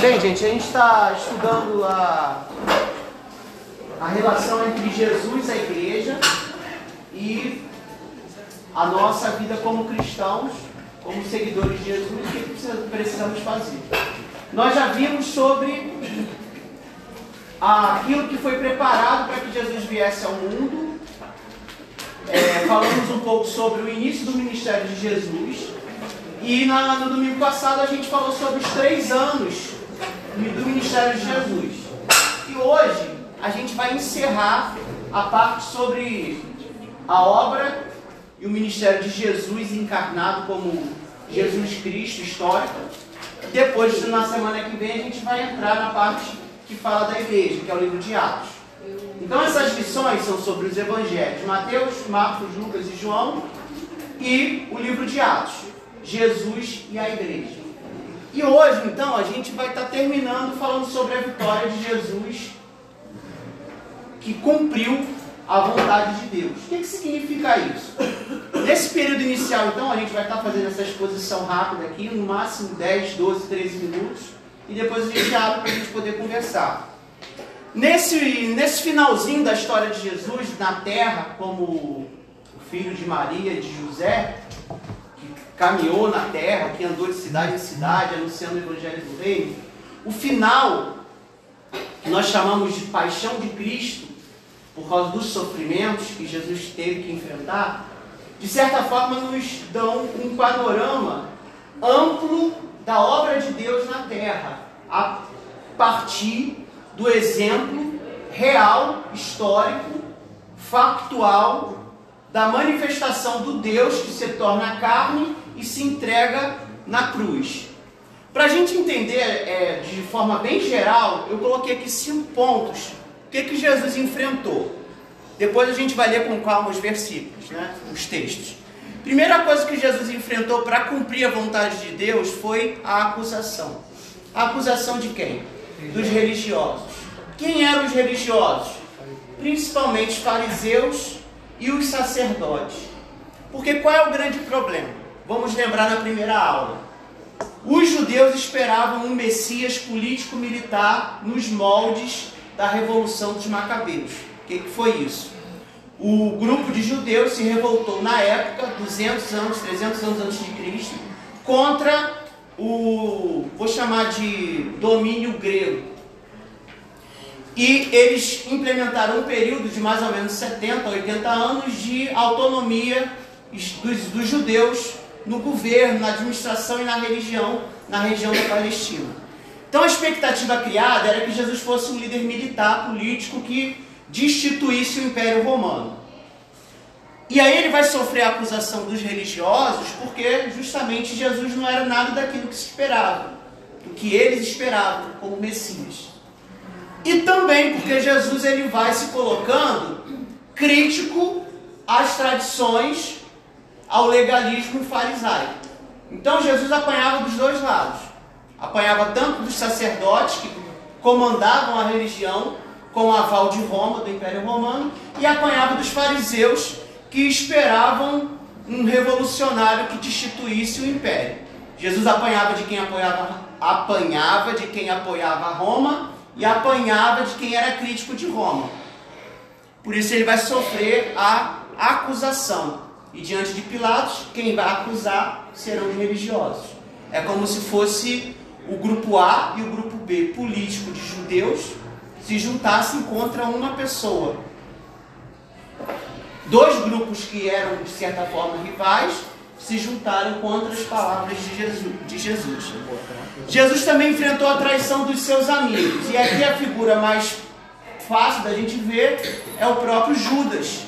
Bem, gente, a gente está estudando a, a relação entre Jesus, a igreja, e a nossa vida como cristãos, como seguidores de Jesus, o que precisamos fazer. Nós já vimos sobre aquilo que foi preparado para que Jesus viesse ao mundo. É, falamos um pouco sobre o início do ministério de Jesus. E na, no domingo passado a gente falou sobre os três anos do ministério de Jesus. E hoje a gente vai encerrar a parte sobre a obra e o ministério de Jesus encarnado como Jesus Cristo histórico. Depois, na semana que vem, a gente vai entrar na parte que fala da igreja, que é o livro de Atos. Então, essas lições são sobre os evangelhos: Mateus, Marcos, Lucas e João, e o livro de Atos, Jesus e a igreja. E hoje, então, a gente vai estar terminando falando sobre a vitória de Jesus, que cumpriu a vontade de Deus. O que, que significa isso? Nesse período inicial, então, a gente vai estar fazendo essa exposição rápida aqui, no máximo 10, 12, 13 minutos, e depois a gente abre para a gente poder conversar. Nesse, nesse finalzinho da história de Jesus na terra, como o filho de Maria e de José, caminhou na terra, que andou de cidade em cidade, anunciando o Evangelho do Reino, o final, que nós chamamos de paixão de Cristo, por causa dos sofrimentos que Jesus teve que enfrentar, de certa forma nos dão um panorama amplo da obra de Deus na terra, a partir do exemplo real, histórico, factual da manifestação do Deus que se torna carne e se entrega na cruz. Para a gente entender é, de forma bem geral, eu coloquei aqui cinco pontos. O que, que Jesus enfrentou? Depois a gente vai ler com calma os versículos, né? os textos. Primeira coisa que Jesus enfrentou para cumprir a vontade de Deus foi a acusação. A acusação de quem? Dos religiosos. Quem eram os religiosos? Principalmente fariseus e os sacerdotes. Porque qual é o grande problema? Vamos lembrar na primeira aula. Os judeus esperavam um Messias político-militar nos moldes da Revolução dos Macabeus. O que, que foi isso? O grupo de judeus se revoltou na época, 200 anos, 300 anos antes de Cristo, contra o, vou chamar de domínio grego. E eles implementaram um período de mais ou menos 70, 80 anos de autonomia dos, dos judeus no governo, na administração e na religião, na região da Palestina. Então a expectativa criada era que Jesus fosse um líder militar, político, que destituísse o Império Romano. E aí ele vai sofrer a acusação dos religiosos, porque justamente Jesus não era nada daquilo que se esperava, do que eles esperavam como Messias. E também porque Jesus ele vai se colocando crítico às tradições ao legalismo farisaico. Então Jesus apanhava dos dois lados. Apanhava tanto dos sacerdotes que comandavam a religião com aval de Roma, do Império Romano, e apanhava dos fariseus que esperavam um revolucionário que destituísse o império. Jesus apanhava de quem apoiava, apanhava de quem apoiava Roma e apanhava de quem era crítico de Roma. Por isso ele vai sofrer a acusação. E diante de Pilatos, quem vai acusar serão os religiosos. É como se fosse o grupo A e o grupo B político de judeus se juntassem contra uma pessoa. Dois grupos que eram, de certa forma, rivais se juntaram contra as palavras de Jesus. De Jesus. Jesus também enfrentou a traição dos seus amigos. E aqui a figura mais fácil da gente ver é o próprio Judas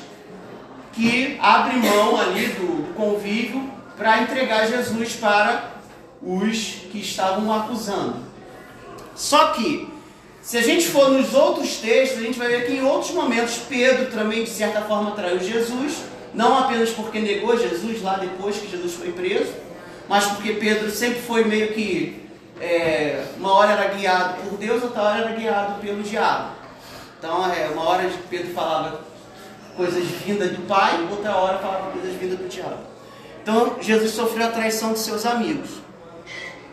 que abre mão ali do, convívio para entregar Jesus para os que estavam acusando. Só que, se a gente for nos outros textos, a gente vai ver que em outros momentos Pedro também, de certa forma, traiu Jesus, não apenas porque negou Jesus lá depois que Jesus foi preso, mas porque Pedro sempre foi meio que, é, uma hora era guiado por Deus, outra hora era guiado pelo diabo. Então, é, uma hora Pedro falava coisas vindas do Pai, outra hora falava coisas vindas do diabo. Então Jesus sofreu a traição de seus amigos.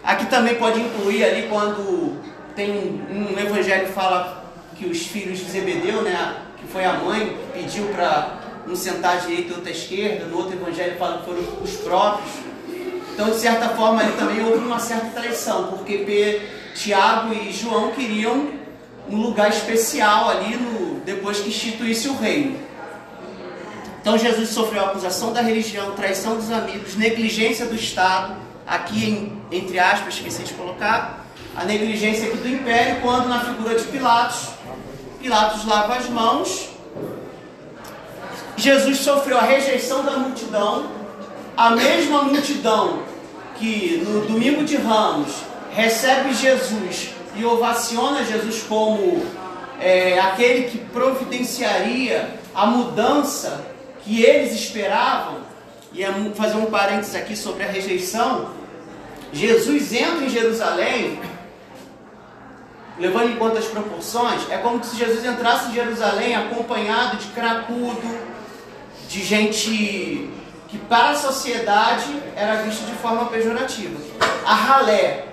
Aqui também pode incluir ali quando tem um, um evangelho que fala que os filhos de Zebedeu, né, que foi a mãe, pediu para um sentar à direita e outro à esquerda, no outro evangelho fala que foram os próprios. Então, de certa forma, ali também houve uma certa traição, porque Tiago e João queriam um lugar especial ali no, depois que instituísse o reino. Então Jesus sofreu acusação da religião, traição dos amigos, negligência do Estado, aqui em, entre aspas, esqueci de colocar, a negligência aqui do império, quando na figura de Pilatos, Pilatos lava as mãos. Jesus sofreu a rejeição da multidão, a mesma multidão que no domingo de Ramos recebe Jesus e ovaciona Jesus como é, aquele que providenciaria a mudança que eles esperavam, e é fazer um parênteses aqui sobre a rejeição, Jesus entra em Jerusalém, levando em conta as proporções, é como se Jesus entrasse em Jerusalém acompanhado de cracudo, de gente que para a sociedade era vista de forma pejorativa. A ralé,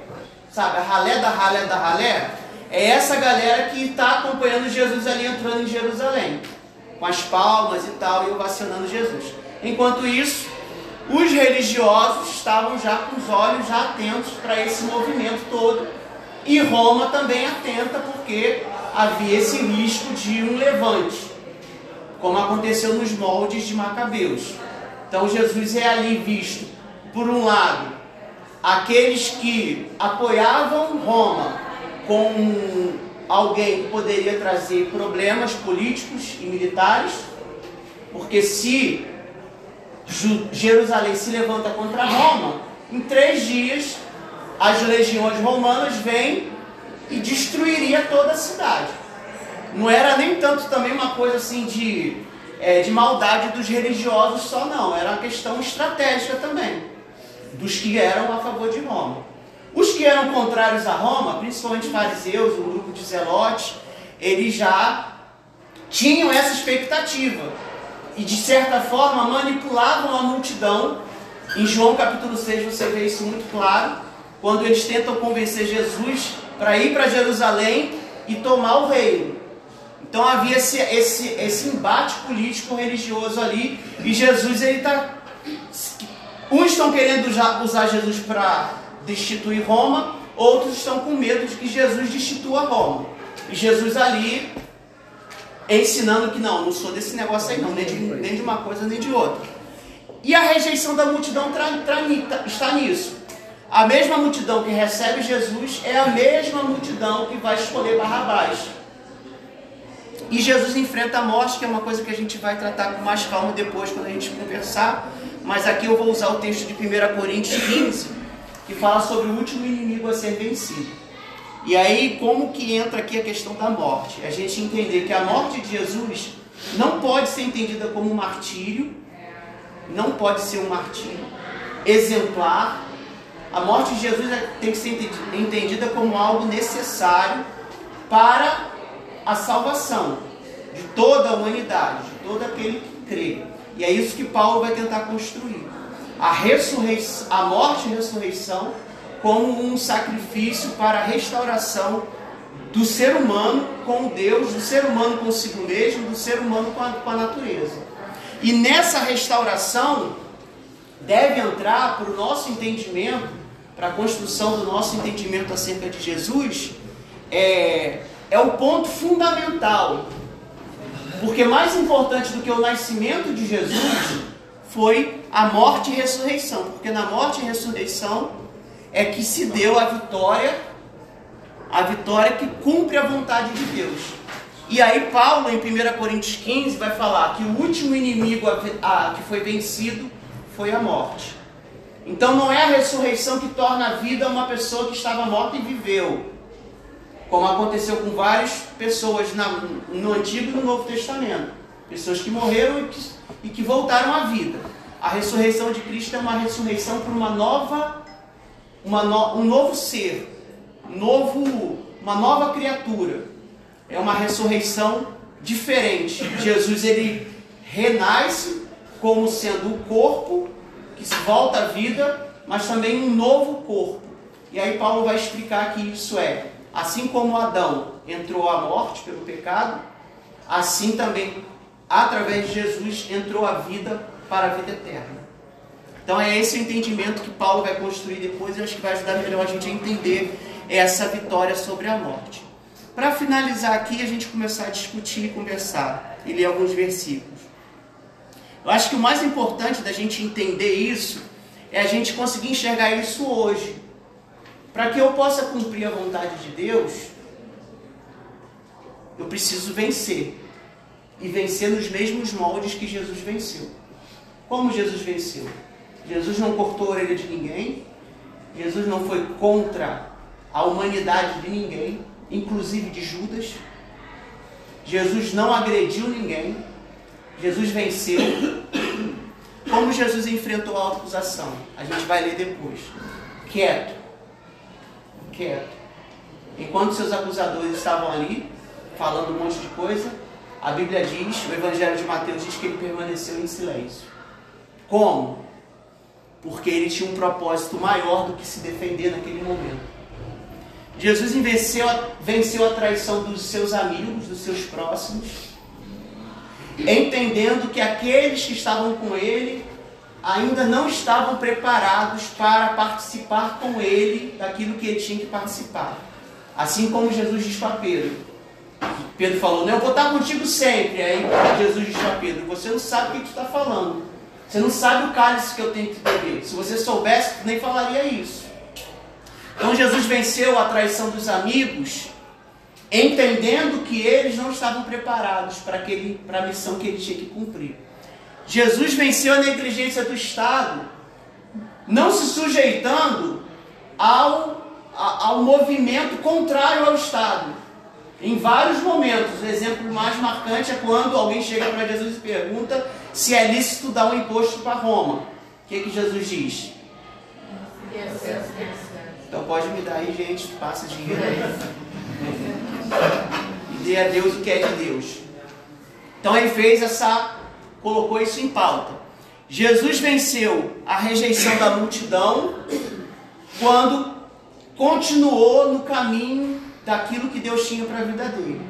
sabe, a ralé da ralé da ralé, é essa galera que está acompanhando Jesus ali entrando em Jerusalém com as palmas e tal, e ovacionando Jesus. Enquanto isso, os religiosos estavam já com os olhos já atentos para esse movimento todo, e Roma também atenta, porque havia esse risco de um levante, como aconteceu nos moldes de Macabeus. Então Jesus é ali visto, por um lado, aqueles que apoiavam Roma com alguém que poderia trazer problemas políticos e militares, porque se Jerusalém se levanta contra Roma, em três dias as legiões romanas vêm e destruiria toda a cidade. Não era nem tanto também uma coisa assim de, é, de maldade dos religiosos só não, era uma questão estratégica também, dos que eram a favor de Roma. Os que eram contrários a Roma, principalmente fariseus, um grupo de zelotes, eles já tinham essa expectativa e de certa forma manipulavam a multidão. Em João capítulo 6 você vê isso muito claro, quando eles tentam convencer Jesus para ir para Jerusalém e tomar o reino. Então havia esse, esse, esse embate político religioso ali e Jesus ele está uns estão querendo usar Jesus para destituir Roma, outros estão com medo de que Jesus destitua Roma. E Jesus ali ensinando que não, não sou desse negócio aí não, nem de, nem de uma coisa nem de outra. E a rejeição da multidão tra, tra, está nisso. A mesma multidão que recebe Jesus é a mesma multidão que vai escolher Barrabás. E Jesus enfrenta a morte, que é uma coisa que a gente vai tratar com mais calma depois, quando a gente conversar. Mas aqui eu vou usar o texto de 1 Coríntios 15, que fala sobre o último inimigo a ser vencido. E aí, como que entra aqui a questão da morte? A gente entender que a morte de Jesus não pode ser entendida como um martírio, não pode ser um martírio exemplar. A morte de Jesus é, tem que ser entendida como algo necessário para a salvação de toda a humanidade, de todo aquele que crê. E é isso que Paulo vai tentar construir a, ressurreição, a morte e ressurreição como um sacrifício para a restauração do ser humano com Deus, do ser humano consigo mesmo, do ser humano com a, com a natureza. E nessa restauração deve entrar para o nosso entendimento, para a construção do nosso entendimento acerca de Jesus, é, é o ponto fundamental. Porque mais importante do que o nascimento de Jesus foi a morte e ressurreição, porque na morte e ressurreição é que se deu a vitória, a vitória que cumpre a vontade de Deus. E aí Paulo, em 1 Coríntios 15, vai falar que o último inimigo a, a, que foi vencido foi a morte. Então não é a ressurreição que torna a vida uma pessoa que estava morta e viveu, como aconteceu com várias pessoas na, no Antigo e no Novo Testamento. Pessoas que morreram e que, e que voltaram à vida. A ressurreição de Cristo é uma ressurreição para uma nova, uma no, um novo ser, novo, uma nova criatura. É uma ressurreição diferente. Jesus ele renasce como sendo o corpo que se volta à vida, mas também um novo corpo. E aí Paulo vai explicar que isso é, assim como Adão entrou à morte pelo pecado, assim também, através de Jesus, entrou a vida para a vida eterna. Então é esse o entendimento que Paulo vai construir depois e acho que vai ajudar melhor a gente a entender essa vitória sobre a morte. Para finalizar aqui, a gente começar a discutir e conversar e ler alguns versículos. Eu acho que o mais importante da gente entender isso é a gente conseguir enxergar isso hoje. Para que eu possa cumprir a vontade de Deus, eu preciso vencer. E vencer nos mesmos moldes que Jesus venceu. Como Jesus venceu? Jesus não cortou a orelha de ninguém. Jesus não foi contra a humanidade de ninguém, inclusive de Judas. Jesus não agrediu ninguém. Jesus venceu. Como Jesus enfrentou a acusação? A gente vai ler depois. Quieto. Quieto. Enquanto seus acusadores estavam ali, falando um monte de coisa, a Bíblia diz, o Evangelho de Mateus diz que ele permaneceu em silêncio. Como? Porque ele tinha um propósito maior do que se defender naquele momento. Jesus venceu a, venceu a traição dos seus amigos, dos seus próximos, entendendo que aqueles que estavam com ele ainda não estavam preparados para participar com ele daquilo que ele tinha que participar. Assim como Jesus diz para Pedro. Pedro falou, não, eu vou estar contigo sempre. Aí Jesus diz para Pedro, você não sabe o que tu está falando. Você não sabe o cálice que eu tenho que beber. Se você soubesse, nem falaria isso. Então Jesus venceu a traição dos amigos, entendendo que eles não estavam preparados para, aquele, para a missão que ele tinha que cumprir. Jesus venceu a negligência do Estado, não se sujeitando ao, ao movimento contrário ao Estado. Em vários momentos, o exemplo mais marcante é quando alguém chega para Jesus e pergunta se é lícito dar um imposto para Roma. O que, que Jesus diz? Então pode me dar aí, gente, passa dinheiro aí. E dê a Deus o que é de Deus. Então ele fez essa, colocou isso em pauta. Jesus venceu a rejeição da multidão quando continuou no caminho daquilo que Deus tinha para a vida dele.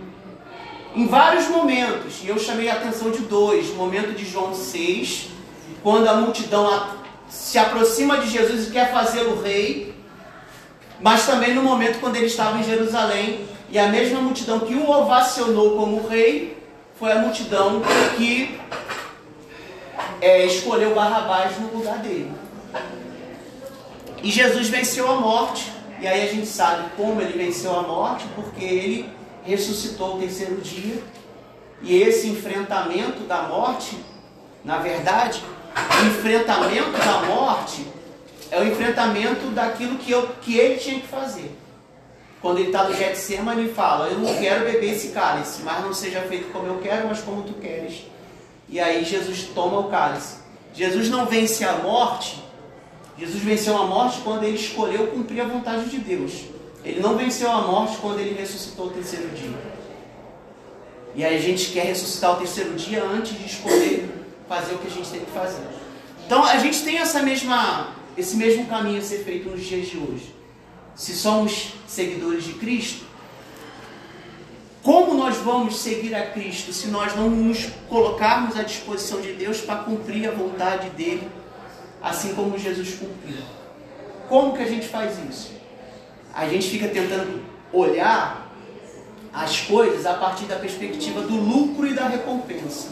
Em vários momentos, e eu chamei a atenção de dois: momento de João 6, quando a multidão se aproxima de Jesus e quer fazê-lo rei, mas também no momento quando ele estava em Jerusalém e a mesma multidão que o ovacionou como rei foi a multidão que é, escolheu Barrabás no lugar dele. E Jesus venceu a morte e aí a gente sabe como ele venceu a morte, porque ele ressuscitou o terceiro dia. E esse enfrentamento da morte, na verdade, o enfrentamento da morte é o enfrentamento daquilo que, eu, que ele tinha que fazer. Quando ele está no Getsemane, ele fala: Eu não quero beber esse cálice, mas não seja feito como eu quero, mas como tu queres. E aí Jesus toma o cálice. Jesus não vence a morte Jesus venceu a morte quando ele escolheu cumprir a vontade de Deus. Ele não venceu a morte quando ele ressuscitou o terceiro dia. E aí a gente quer ressuscitar o terceiro dia antes de escolher fazer o que a gente tem que fazer. Então a gente tem essa mesma, esse mesmo caminho a ser feito nos dias de hoje. Se somos seguidores de Cristo, como nós vamos seguir a Cristo se nós não nos colocarmos à disposição de Deus para cumprir a vontade dele assim como Jesus cumpriu. Como que a gente faz isso? A gente fica tentando olhar as coisas a partir da perspectiva do lucro e da recompensa.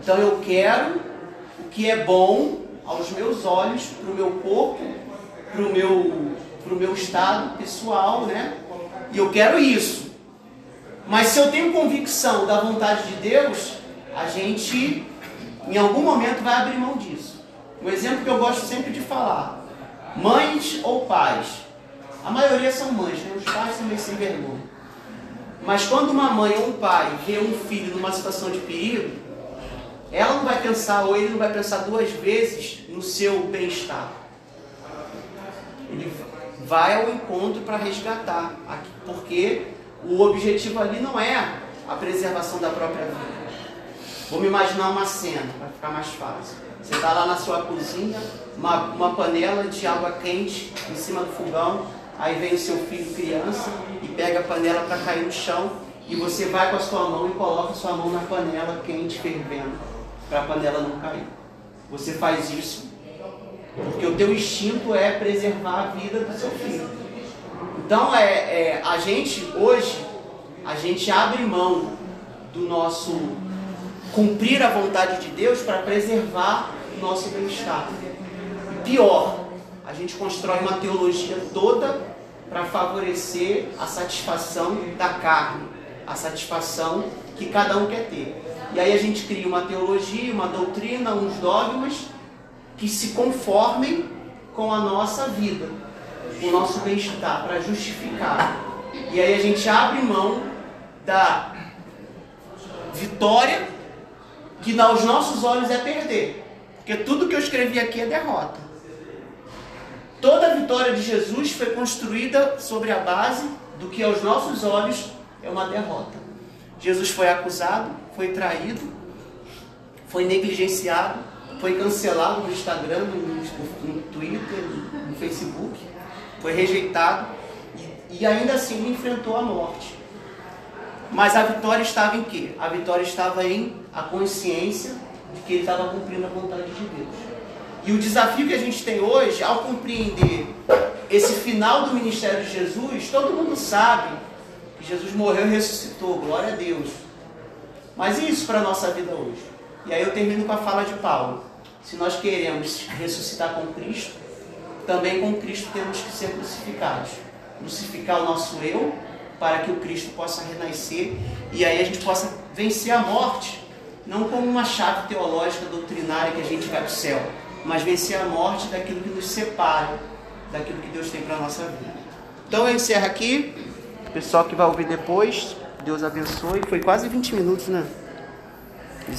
Então eu quero o que é bom aos meus olhos, para o meu corpo, para o meu, pro meu estado pessoal, né? E eu quero isso. Mas se eu tenho convicção da vontade de Deus, a gente em algum momento vai abrir mão disso. Um exemplo que eu gosto sempre de falar: mães ou pais. A maioria são mães, né? os pais são meio sem vergonha. Mas quando uma mãe ou um pai vê um filho numa situação de perigo, ela não vai pensar, ou ele não vai pensar duas vezes no seu bem-estar. Ele vai ao encontro para resgatar, porque o objetivo ali não é a preservação da própria vida. Vamos imaginar uma cena, para ficar mais fácil. Você está lá na sua cozinha, uma, uma panela de água quente em cima do fogão, aí vem o seu filho criança e pega a panela para cair no chão e você vai com a sua mão e coloca a sua mão na panela quente, fervendo, para a panela não cair. Você faz isso porque o teu instinto é preservar a vida do seu filho. Então é, é a gente hoje a gente abre mão do nosso cumprir a vontade de Deus para preservar o nosso bem-estar. Pior, a gente constrói uma teologia toda para favorecer a satisfação da carne, a satisfação que cada um quer ter. E aí a gente cria uma teologia, uma doutrina, uns dogmas que se conformem com a nossa vida, o nosso bem-estar, para justificar. E aí a gente abre mão da vitória que aos nossos olhos é perder. Porque tudo que eu escrevi aqui é derrota. Toda a vitória de Jesus foi construída sobre a base do que aos nossos olhos é uma derrota. Jesus foi acusado, foi traído, foi negligenciado, foi cancelado no Instagram, no, no Twitter, no Facebook, foi rejeitado e, e ainda assim enfrentou a morte. Mas a vitória estava em quê? A vitória estava em a consciência de que ele estava cumprindo a vontade de Deus. E o desafio que a gente tem hoje, ao compreender esse final do ministério de Jesus, todo mundo sabe que Jesus morreu e ressuscitou, glória a Deus. Mas e isso para a nossa vida hoje? E aí eu termino com a fala de Paulo. Se nós queremos ressuscitar com Cristo, também com Cristo temos que ser crucificados. Crucificar o nosso eu para que o Cristo possa renascer e aí a gente possa vencer a morte, não como uma chave teológica doutrinária que a gente vai para o céu, mas vencer a morte daquilo que nos separa daquilo que Deus tem para a nossa vida. Então eu encerro aqui. O pessoal que vai ouvir depois, Deus abençoe. Foi quase 20 minutos, né?